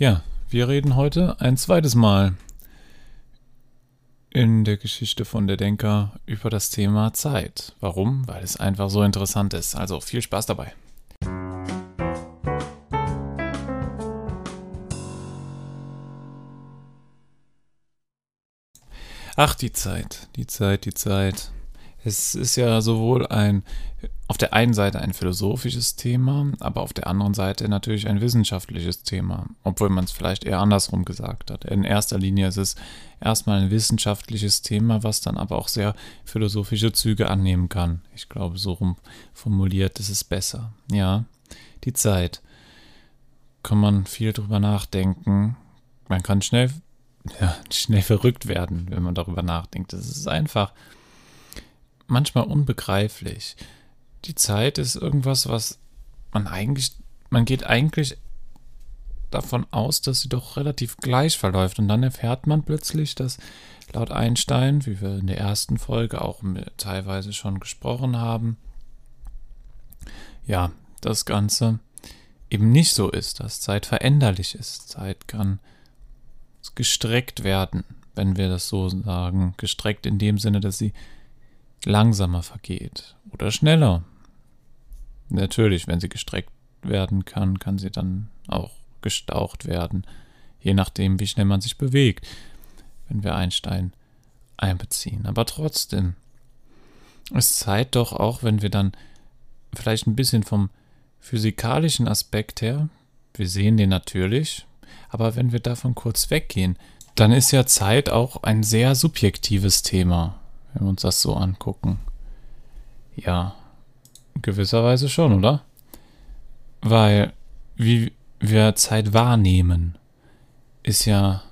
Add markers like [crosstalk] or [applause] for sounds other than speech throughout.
Ja, wir reden heute ein zweites Mal in der Geschichte von der Denker über das Thema Zeit. Warum? Weil es einfach so interessant ist. Also viel Spaß dabei. Ach, die Zeit, die Zeit, die Zeit. Es ist ja sowohl ein auf der einen Seite ein philosophisches Thema, aber auf der anderen Seite natürlich ein wissenschaftliches Thema, obwohl man es vielleicht eher andersrum gesagt hat. In erster Linie ist es erstmal ein wissenschaftliches Thema, was dann aber auch sehr philosophische Züge annehmen kann. Ich glaube, so rum formuliert ist es besser. Ja, die Zeit. Kann man viel drüber nachdenken. Man kann schnell, [laughs] ja, schnell verrückt werden, wenn man darüber nachdenkt. Das ist einfach manchmal unbegreiflich die Zeit ist irgendwas, was man eigentlich, man geht eigentlich davon aus, dass sie doch relativ gleich verläuft. Und dann erfährt man plötzlich, dass laut Einstein, wie wir in der ersten Folge auch teilweise schon gesprochen haben, ja, das Ganze eben nicht so ist, dass Zeit veränderlich ist. Zeit kann gestreckt werden, wenn wir das so sagen. Gestreckt in dem Sinne, dass sie langsamer vergeht oder schneller. Natürlich, wenn sie gestreckt werden kann, kann sie dann auch gestaucht werden, je nachdem, wie schnell man sich bewegt, wenn wir Einstein einbeziehen. Aber trotzdem ist Zeit doch auch, wenn wir dann vielleicht ein bisschen vom physikalischen Aspekt her, wir sehen den natürlich, aber wenn wir davon kurz weggehen, dann ist ja Zeit auch ein sehr subjektives Thema, wenn wir uns das so angucken. Ja, gewisserweise schon, oder? Weil, wie wir Zeit wahrnehmen, ist ja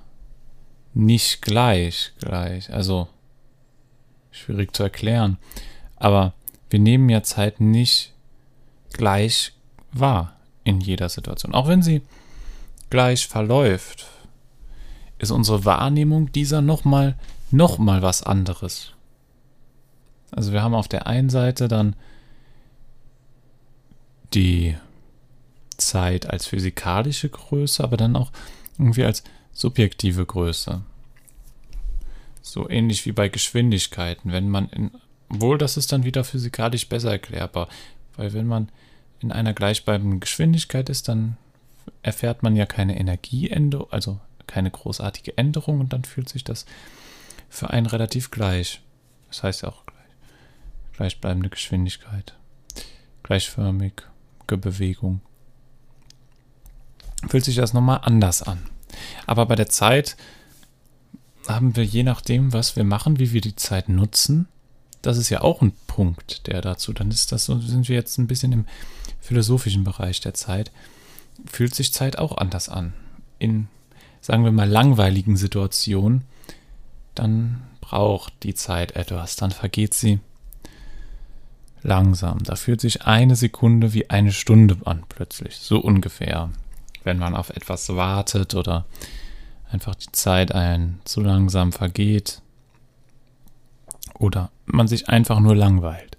nicht gleich gleich. Also, schwierig zu erklären. Aber wir nehmen ja Zeit nicht gleich wahr in jeder Situation. Auch wenn sie gleich verläuft, ist unsere Wahrnehmung dieser nochmal noch mal was anderes. Also wir haben auf der einen Seite dann die Zeit als physikalische Größe, aber dann auch irgendwie als subjektive Größe. So ähnlich wie bei Geschwindigkeiten. Wenn man in, wohl, das ist dann wieder physikalisch besser erklärbar, weil wenn man in einer gleichbleibenden Geschwindigkeit ist, dann erfährt man ja keine Energieänderung, also keine großartige Änderung und dann fühlt sich das für einen relativ gleich. Das heißt ja auch. Gleichbleibende Geschwindigkeit. Gleichförmig. Bewegung. Fühlt sich das nochmal anders an. Aber bei der Zeit haben wir je nachdem, was wir machen, wie wir die Zeit nutzen, das ist ja auch ein Punkt, der dazu, dann ist das so, sind wir jetzt ein bisschen im philosophischen Bereich der Zeit, fühlt sich Zeit auch anders an. In, sagen wir mal, langweiligen Situationen, dann braucht die Zeit etwas, dann vergeht sie langsam. Da fühlt sich eine Sekunde wie eine Stunde an plötzlich, so ungefähr. Wenn man auf etwas wartet oder einfach die Zeit ein zu langsam vergeht oder man sich einfach nur langweilt.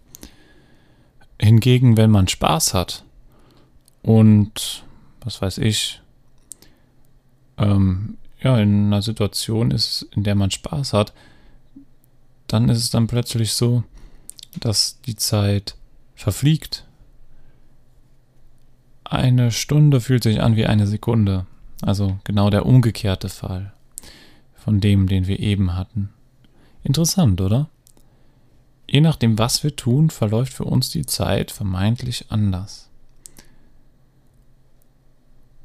Hingegen, wenn man Spaß hat und was weiß ich, ähm, ja, in einer Situation ist, in der man Spaß hat, dann ist es dann plötzlich so, dass die Zeit verfliegt. Eine Stunde fühlt sich an wie eine Sekunde. Also genau der umgekehrte Fall von dem, den wir eben hatten. Interessant, oder? Je nachdem, was wir tun, verläuft für uns die Zeit vermeintlich anders.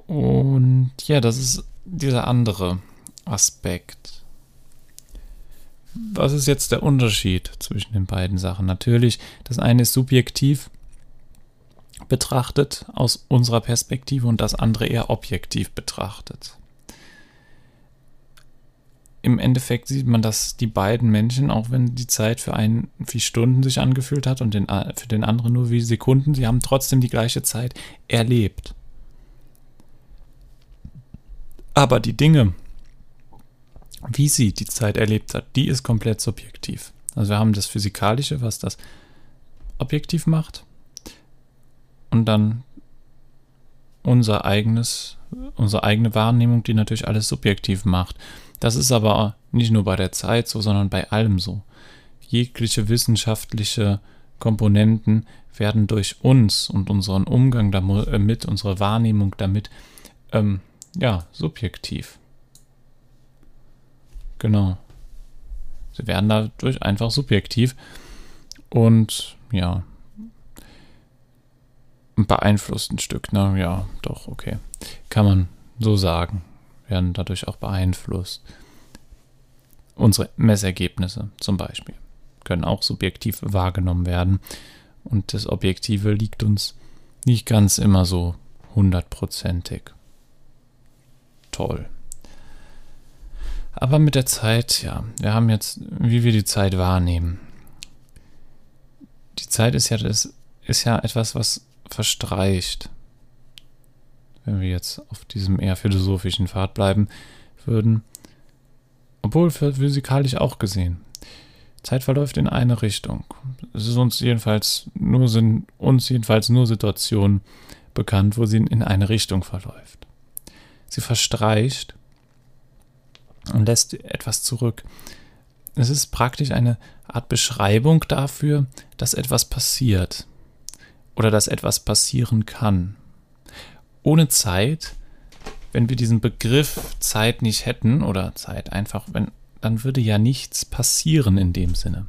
Und ja, das ist dieser andere Aspekt was ist jetzt der Unterschied zwischen den beiden Sachen? Natürlich, das eine ist subjektiv betrachtet aus unserer Perspektive und das andere eher objektiv betrachtet. Im Endeffekt sieht man, dass die beiden Menschen, auch wenn die Zeit für einen wie Stunden sich angefühlt hat und den, für den anderen nur wie Sekunden, sie haben trotzdem die gleiche Zeit erlebt. Aber die Dinge, wie sie die Zeit erlebt hat, die ist komplett subjektiv. Also wir haben das Physikalische, was das objektiv macht. Und dann unser eigenes, unsere eigene Wahrnehmung, die natürlich alles subjektiv macht. Das ist aber nicht nur bei der Zeit so, sondern bei allem so. Jegliche wissenschaftliche Komponenten werden durch uns und unseren Umgang damit, unsere Wahrnehmung damit, ähm, ja, subjektiv. Genau. Sie werden dadurch einfach subjektiv und ja, beeinflusst ein Stück, ne? Ja, doch, okay. Kann man so sagen. Werden dadurch auch beeinflusst. Unsere Messergebnisse zum Beispiel können auch subjektiv wahrgenommen werden. Und das Objektive liegt uns nicht ganz immer so hundertprozentig. Toll. Aber mit der Zeit, ja, wir haben jetzt, wie wir die Zeit wahrnehmen. Die Zeit ist ja, das ist ja etwas, was verstreicht. Wenn wir jetzt auf diesem eher philosophischen Pfad bleiben würden. Obwohl physikalisch auch gesehen. Zeit verläuft in eine Richtung. Es ist uns jedenfalls nur sind uns jedenfalls nur Situationen bekannt, wo sie in eine Richtung verläuft. Sie verstreicht und lässt etwas zurück. Es ist praktisch eine Art Beschreibung dafür, dass etwas passiert oder dass etwas passieren kann. Ohne Zeit, wenn wir diesen Begriff Zeit nicht hätten oder Zeit einfach, wenn, dann würde ja nichts passieren in dem Sinne.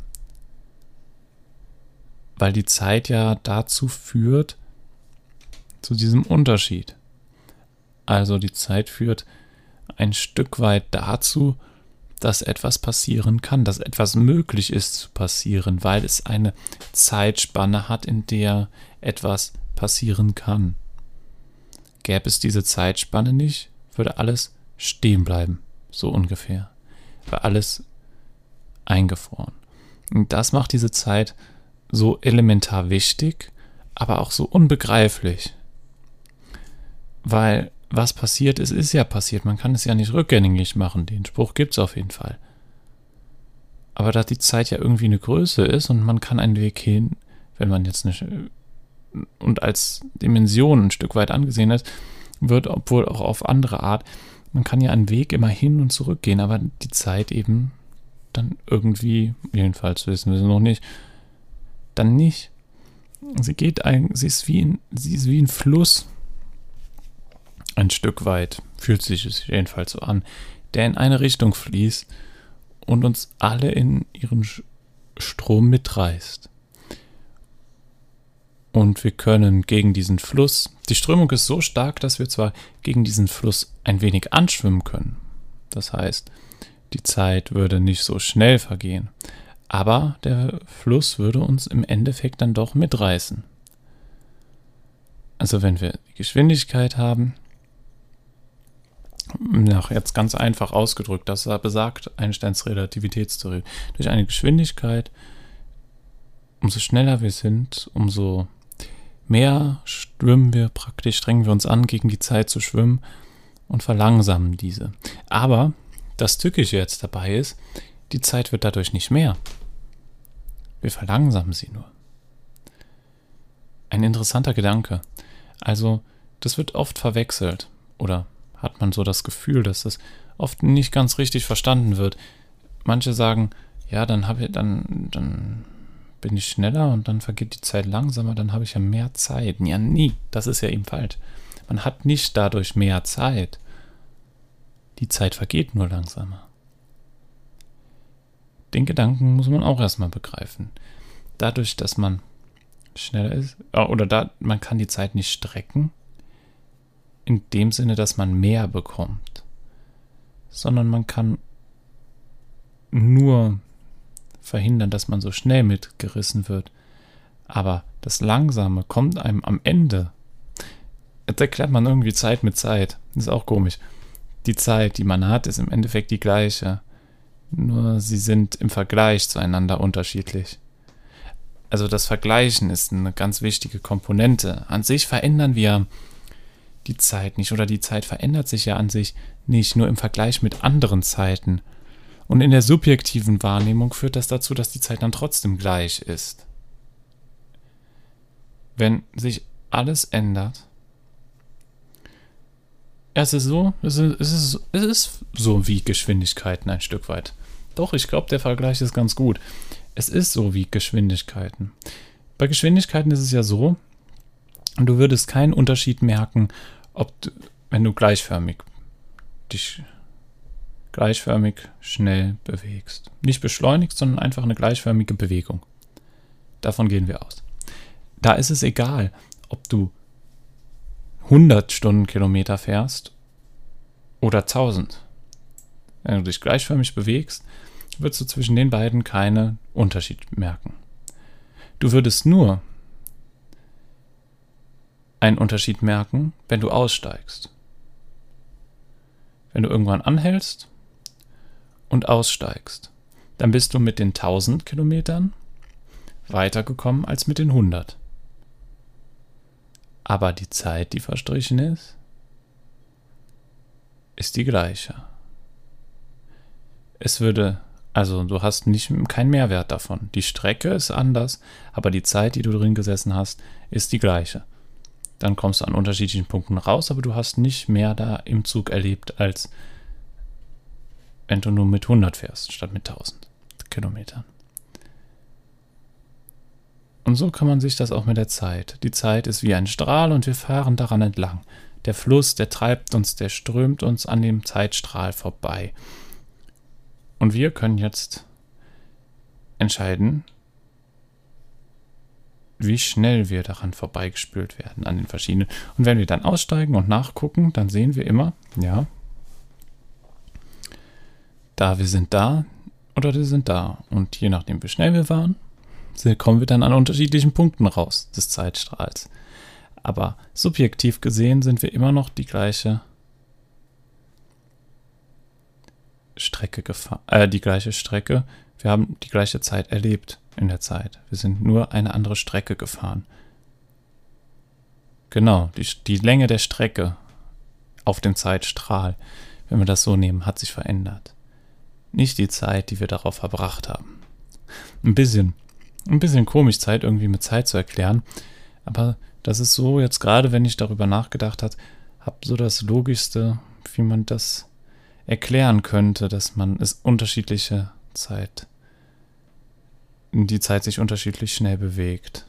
Weil die Zeit ja dazu führt, zu diesem Unterschied. Also die Zeit führt ein Stück weit dazu, dass etwas passieren kann, dass etwas möglich ist zu passieren, weil es eine Zeitspanne hat, in der etwas passieren kann. Gäbe es diese Zeitspanne nicht, würde alles stehen bleiben, so ungefähr. Wäre alles eingefroren. Und das macht diese Zeit so elementar wichtig, aber auch so unbegreiflich. Weil was passiert ist, ist ja passiert. Man kann es ja nicht rückgängig machen. Den Spruch gibt es auf jeden Fall. Aber da die Zeit ja irgendwie eine Größe ist und man kann einen Weg hin, wenn man jetzt eine und als Dimension ein Stück weit angesehen ist, wird, obwohl auch auf andere Art, man kann ja einen Weg immer hin und zurück gehen, aber die Zeit eben dann irgendwie, jedenfalls wissen wir es noch nicht, dann nicht. Sie geht ein, sie ist wie ein, sie ist wie ein Fluss, ein Stück weit, fühlt sich es jedenfalls so an, der in eine Richtung fließt und uns alle in ihren Strom mitreißt. Und wir können gegen diesen Fluss, die Strömung ist so stark, dass wir zwar gegen diesen Fluss ein wenig anschwimmen können. Das heißt, die Zeit würde nicht so schnell vergehen, aber der Fluss würde uns im Endeffekt dann doch mitreißen. Also wenn wir die Geschwindigkeit haben, nach jetzt ganz einfach ausgedrückt, das besagt Einsteins Relativitätstheorie. Durch eine Geschwindigkeit, umso schneller wir sind, umso mehr schwimmen wir praktisch, strengen wir uns an, gegen die Zeit zu schwimmen und verlangsamen diese. Aber das Tückische jetzt dabei ist, die Zeit wird dadurch nicht mehr. Wir verlangsamen sie nur. Ein interessanter Gedanke. Also, das wird oft verwechselt oder hat man so das Gefühl, dass das oft nicht ganz richtig verstanden wird. Manche sagen, ja, dann habe ich, dann, dann bin ich schneller und dann vergeht die Zeit langsamer, dann habe ich ja mehr Zeit. Ja, nie. Das ist ja eben falsch. Man hat nicht dadurch mehr Zeit. Die Zeit vergeht nur langsamer. Den Gedanken muss man auch erstmal begreifen. Dadurch, dass man schneller ist, oder da, man kann die Zeit nicht strecken, in dem Sinne, dass man mehr bekommt, sondern man kann nur verhindern, dass man so schnell mitgerissen wird. Aber das Langsame kommt einem am Ende. Jetzt erklärt man irgendwie Zeit mit Zeit. Ist auch komisch. Die Zeit, die man hat, ist im Endeffekt die gleiche. Nur sie sind im Vergleich zueinander unterschiedlich. Also das Vergleichen ist eine ganz wichtige Komponente. An sich verändern wir die Zeit nicht oder die Zeit verändert sich ja an sich nicht nur im Vergleich mit anderen Zeiten. Und in der subjektiven Wahrnehmung führt das dazu, dass die Zeit dann trotzdem gleich ist. Wenn sich alles ändert, es ist so, es ist, es ist, es ist so wie Geschwindigkeiten ein Stück weit. Doch, ich glaube, der Vergleich ist ganz gut. Es ist so wie Geschwindigkeiten. Bei Geschwindigkeiten ist es ja so, du würdest keinen Unterschied merken, ob du, wenn du gleichförmig dich gleichförmig schnell bewegst. Nicht beschleunigt, sondern einfach eine gleichförmige Bewegung. Davon gehen wir aus. Da ist es egal, ob du 100 Stundenkilometer fährst oder 1000. Wenn du dich gleichförmig bewegst, würdest du zwischen den beiden keinen Unterschied merken. Du würdest nur einen Unterschied merken, wenn du aussteigst. Wenn du irgendwann anhältst und aussteigst, dann bist du mit den 1000 Kilometern weitergekommen als mit den 100. Aber die Zeit, die verstrichen ist, ist die gleiche. Es würde also du hast nicht keinen Mehrwert davon. Die Strecke ist anders, aber die Zeit, die du drin gesessen hast, ist die gleiche. Dann kommst du an unterschiedlichen Punkten raus, aber du hast nicht mehr da im Zug erlebt, als wenn du nur mit 100 fährst, statt mit 1000 Kilometern. Und so kann man sich das auch mit der Zeit. Die Zeit ist wie ein Strahl und wir fahren daran entlang. Der Fluss, der treibt uns, der strömt uns an dem Zeitstrahl vorbei. Und wir können jetzt entscheiden, wie schnell wir daran vorbeigespült werden an den verschiedenen. Und wenn wir dann aussteigen und nachgucken, dann sehen wir immer, ja, da wir sind da oder wir sind da. Und je nachdem, wie schnell wir waren, kommen wir dann an unterschiedlichen Punkten raus des Zeitstrahls. Aber subjektiv gesehen sind wir immer noch die gleiche Strecke gefahren, äh, die gleiche Strecke. Wir haben die gleiche Zeit erlebt in der Zeit. Wir sind nur eine andere Strecke gefahren. Genau, die, die Länge der Strecke auf dem Zeitstrahl, wenn wir das so nehmen, hat sich verändert. Nicht die Zeit, die wir darauf verbracht haben. Ein bisschen, ein bisschen komisch, Zeit irgendwie mit Zeit zu erklären, aber das ist so jetzt gerade, wenn ich darüber nachgedacht habe, habe so das Logischste, wie man das erklären könnte, dass man es unterschiedliche Zeit, die Zeit sich unterschiedlich schnell bewegt.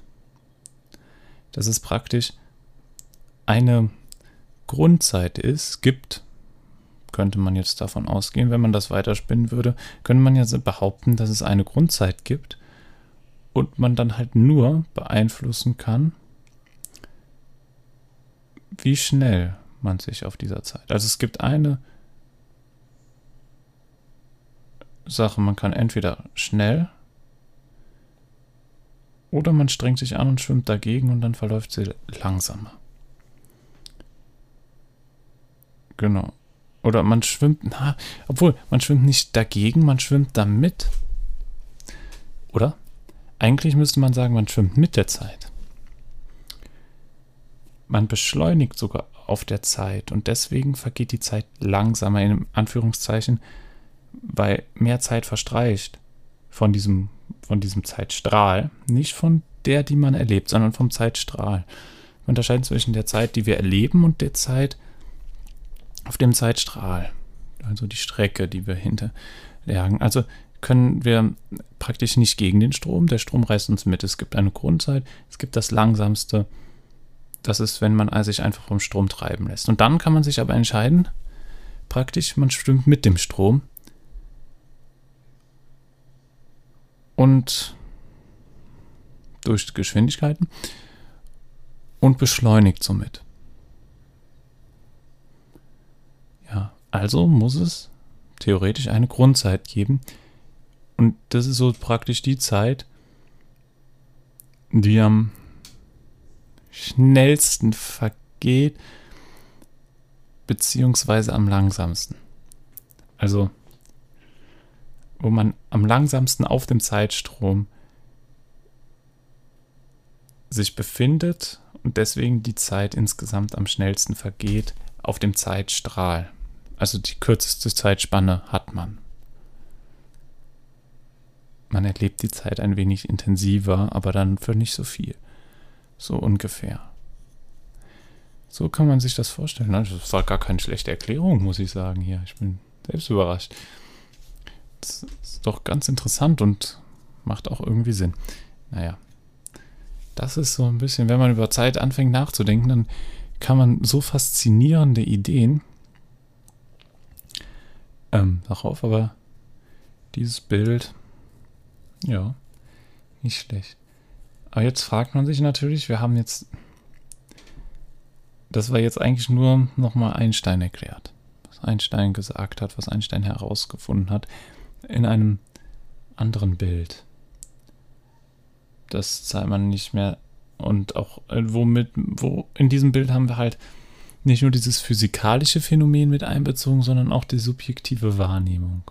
Dass es praktisch eine Grundzeit ist, gibt, könnte man jetzt davon ausgehen, wenn man das weiterspinnen würde, könnte man ja behaupten, dass es eine Grundzeit gibt und man dann halt nur beeinflussen kann, wie schnell man sich auf dieser Zeit. Also es gibt eine Sache. Man kann entweder schnell oder man strengt sich an und schwimmt dagegen und dann verläuft sie langsamer. Genau. Oder man schwimmt, na, obwohl, man schwimmt nicht dagegen, man schwimmt damit. Oder? Eigentlich müsste man sagen, man schwimmt mit der Zeit. Man beschleunigt sogar auf der Zeit und deswegen vergeht die Zeit langsamer in Anführungszeichen, weil mehr Zeit verstreicht von diesem, von diesem Zeitstrahl. Nicht von der, die man erlebt, sondern vom Zeitstrahl. Wir unterscheiden zwischen der Zeit, die wir erleben, und der Zeit auf dem Zeitstrahl. Also die Strecke, die wir hinterjagen. Also können wir praktisch nicht gegen den Strom. Der Strom reißt uns mit. Es gibt eine Grundzeit. Es gibt das langsamste. Das ist, wenn man sich einfach vom Strom treiben lässt. Und dann kann man sich aber entscheiden, praktisch, man stimmt mit dem Strom und durch Geschwindigkeiten und beschleunigt somit. Ja, also muss es theoretisch eine Grundzeit geben und das ist so praktisch die Zeit, die am schnellsten vergeht, beziehungsweise am langsamsten. Also wo man am langsamsten auf dem Zeitstrom sich befindet und deswegen die Zeit insgesamt am schnellsten vergeht auf dem Zeitstrahl. Also die kürzeste Zeitspanne hat man. Man erlebt die Zeit ein wenig intensiver, aber dann für nicht so viel. So ungefähr. So kann man sich das vorstellen. Das war gar keine schlechte Erklärung, muss ich sagen hier. Ich bin selbst überrascht. Ist doch ganz interessant und macht auch irgendwie Sinn. Naja, das ist so ein bisschen, wenn man über Zeit anfängt nachzudenken, dann kann man so faszinierende Ideen ähm, darauf, aber dieses Bild, ja, nicht schlecht. Aber jetzt fragt man sich natürlich, wir haben jetzt, das war jetzt eigentlich nur nochmal Einstein erklärt, was Einstein gesagt hat, was Einstein herausgefunden hat, in einem anderen Bild. Das zahlt man nicht mehr und auch äh, womit, wo in diesem Bild haben wir halt nicht nur dieses physikalische Phänomen mit einbezogen, sondern auch die subjektive Wahrnehmung.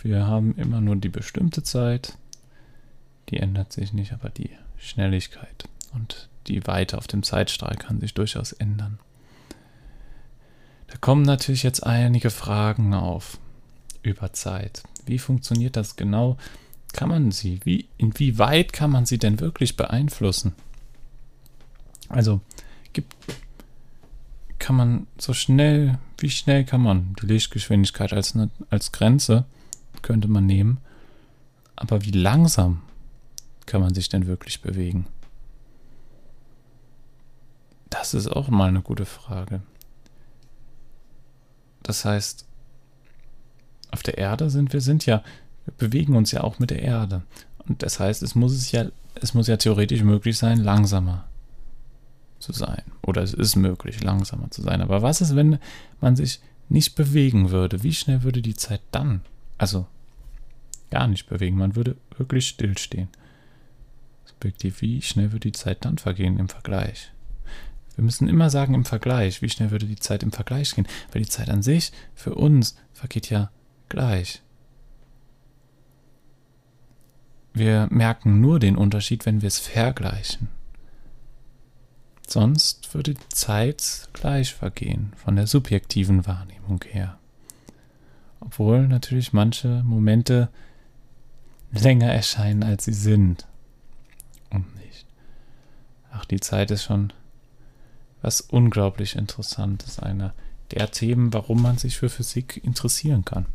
Wir haben immer nur die bestimmte Zeit, die ändert sich nicht, aber die Schnelligkeit und die Weite auf dem Zeitstrahl kann sich durchaus ändern. Da kommen natürlich jetzt einige Fragen auf über Zeit. Wie funktioniert das genau? Kann man sie, wie, inwieweit kann man sie denn wirklich beeinflussen? Also, gibt, kann man so schnell, wie schnell kann man die Lichtgeschwindigkeit als, als Grenze könnte man nehmen, aber wie langsam kann man sich denn wirklich bewegen? Das ist auch mal eine gute Frage. Das heißt, auf der Erde sind wir sind ja, wir bewegen uns ja auch mit der Erde. Und das heißt, es muss es ja, es muss ja theoretisch möglich sein, langsamer zu sein. Oder es ist möglich, langsamer zu sein. Aber was ist, wenn man sich nicht bewegen würde? Wie schnell würde die Zeit dann? Also gar nicht bewegen. Man würde wirklich stillstehen. Subjektiv, wie schnell würde die Zeit dann vergehen im Vergleich? Wir müssen immer sagen im Vergleich, wie schnell würde die Zeit im Vergleich gehen, weil die Zeit an sich für uns vergeht ja gleich. Wir merken nur den Unterschied, wenn wir es vergleichen. Sonst würde die Zeit gleich vergehen, von der subjektiven Wahrnehmung her. Obwohl natürlich manche Momente länger erscheinen, als sie sind. Und nicht. Ach, die Zeit ist schon was unglaublich Interessantes. Einer der Themen, warum man sich für Physik interessieren kann.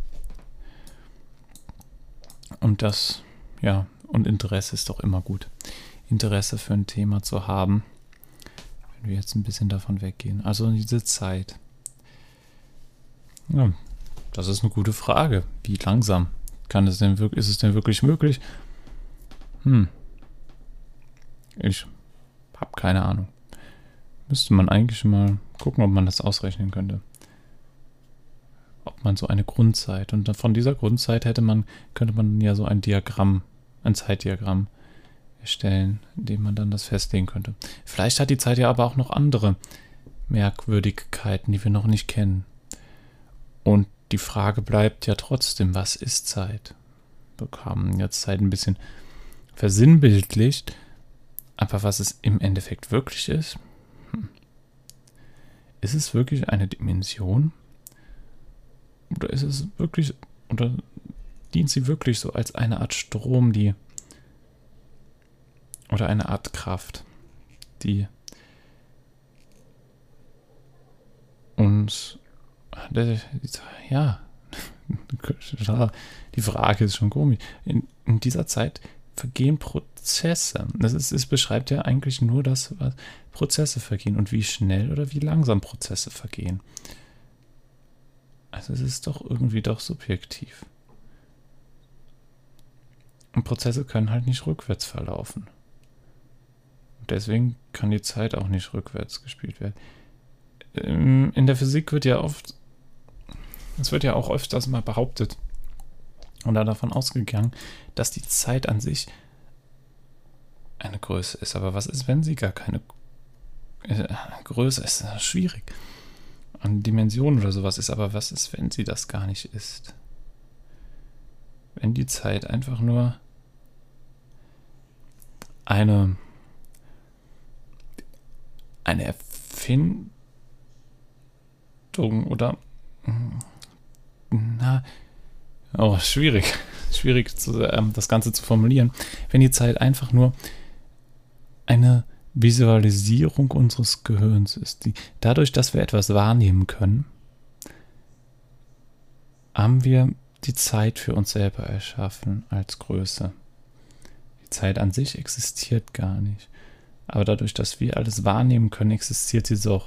Und das, ja, und Interesse ist doch immer gut. Interesse für ein Thema zu haben wenn wir jetzt ein bisschen davon weggehen. Also diese Zeit. Ja, das ist eine gute Frage. Wie langsam kann es denn wirklich, ist es denn wirklich möglich? Hm. Ich habe keine Ahnung. Müsste man eigentlich mal gucken, ob man das ausrechnen könnte. Man so eine Grundzeit und von dieser Grundzeit hätte man, könnte man ja so ein Diagramm, ein Zeitdiagramm erstellen, indem man dann das festlegen könnte. Vielleicht hat die Zeit ja aber auch noch andere Merkwürdigkeiten, die wir noch nicht kennen. Und die Frage bleibt ja trotzdem, was ist Zeit? Wir haben jetzt Zeit ein bisschen versinnbildlicht, aber was es im Endeffekt wirklich ist? Hm. Ist es wirklich eine Dimension? Oder ist es wirklich, oder dient sie wirklich so als eine Art Strom, die oder eine Art Kraft, die uns, ja, [laughs] die Frage ist schon komisch. In, in dieser Zeit vergehen Prozesse. Das ist, es beschreibt ja eigentlich nur das, was Prozesse vergehen und wie schnell oder wie langsam Prozesse vergehen. Also es ist doch irgendwie doch subjektiv. Und Prozesse können halt nicht rückwärts verlaufen. Deswegen kann die Zeit auch nicht rückwärts gespielt werden. Ähm, in der Physik wird ja oft, es wird ja auch öfters mal behauptet und da davon ausgegangen, dass die Zeit an sich eine Größe ist. Aber was ist, wenn sie gar keine äh, Größe ist? Das ist schwierig. An Dimensionen oder sowas ist, aber was ist, wenn sie das gar nicht ist? Wenn die Zeit einfach nur eine eine Erfindung oder na, oh, schwierig, [laughs] schwierig zu, ähm, das Ganze zu formulieren, wenn die Zeit einfach nur eine Visualisierung unseres Gehirns ist. Die, dadurch, dass wir etwas wahrnehmen können, haben wir die Zeit für uns selber erschaffen als Größe. Die Zeit an sich existiert gar nicht. Aber dadurch, dass wir alles wahrnehmen können, existiert sie so.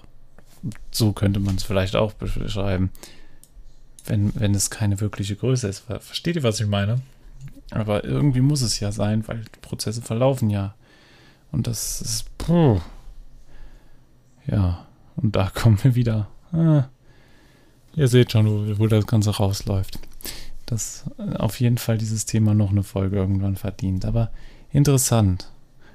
So könnte man es vielleicht auch beschreiben. Wenn, wenn es keine wirkliche Größe ist. Versteht ihr, was ich meine? Aber irgendwie muss es ja sein, weil die Prozesse verlaufen ja. Und das ist. Puh. Ja, und da [laughs] kommen wir wieder. Ah, ihr seht schon, wo, wo das Ganze rausläuft. Dass auf jeden Fall dieses Thema noch eine Folge irgendwann verdient. Aber interessant.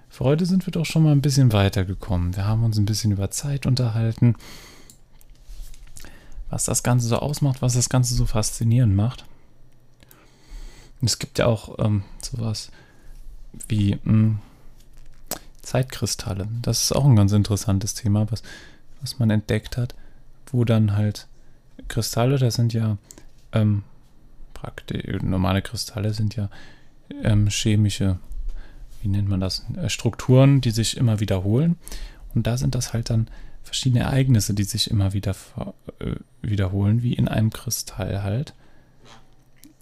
Für heute sind wir doch schon mal ein bisschen weitergekommen. Wir haben uns ein bisschen über Zeit unterhalten, was das Ganze so ausmacht, was das Ganze so faszinierend macht. Und es gibt ja auch ähm, sowas wie mh, hm, Zeitkristalle. Das ist auch ein ganz interessantes Thema, was, was man entdeckt hat, wo dann halt Kristalle, das sind ja ähm, praktisch, normale Kristalle sind ja ähm, chemische wie nennt man das, äh, Strukturen, die sich immer wiederholen. Und da sind das halt dann verschiedene Ereignisse, die sich immer wieder äh, wiederholen, wie in einem Kristall halt.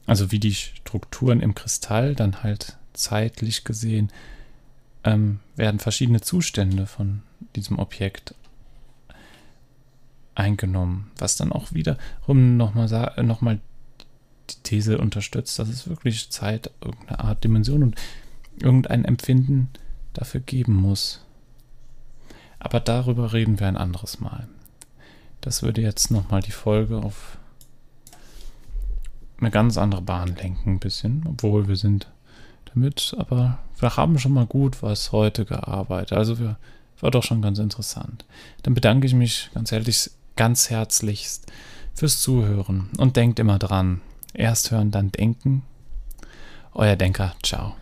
Also wie die Strukturen im Kristall dann halt zeitlich gesehen ähm, werden verschiedene Zustände von diesem Objekt eingenommen, was dann auch wiederum nochmal noch mal die These unterstützt, dass es wirklich Zeit, irgendeine Art Dimension und irgendein Empfinden dafür geben muss. Aber darüber reden wir ein anderes Mal. Das würde jetzt nochmal die Folge auf eine ganz andere Bahn lenken, ein bisschen, obwohl wir sind damit, aber wir haben schon mal gut was heute gearbeitet. Also wir, war doch schon ganz interessant. Dann bedanke ich mich ganz ehrlich, ganz herzlichst fürs Zuhören und denkt immer dran. Erst hören, dann denken. Euer Denker. Ciao.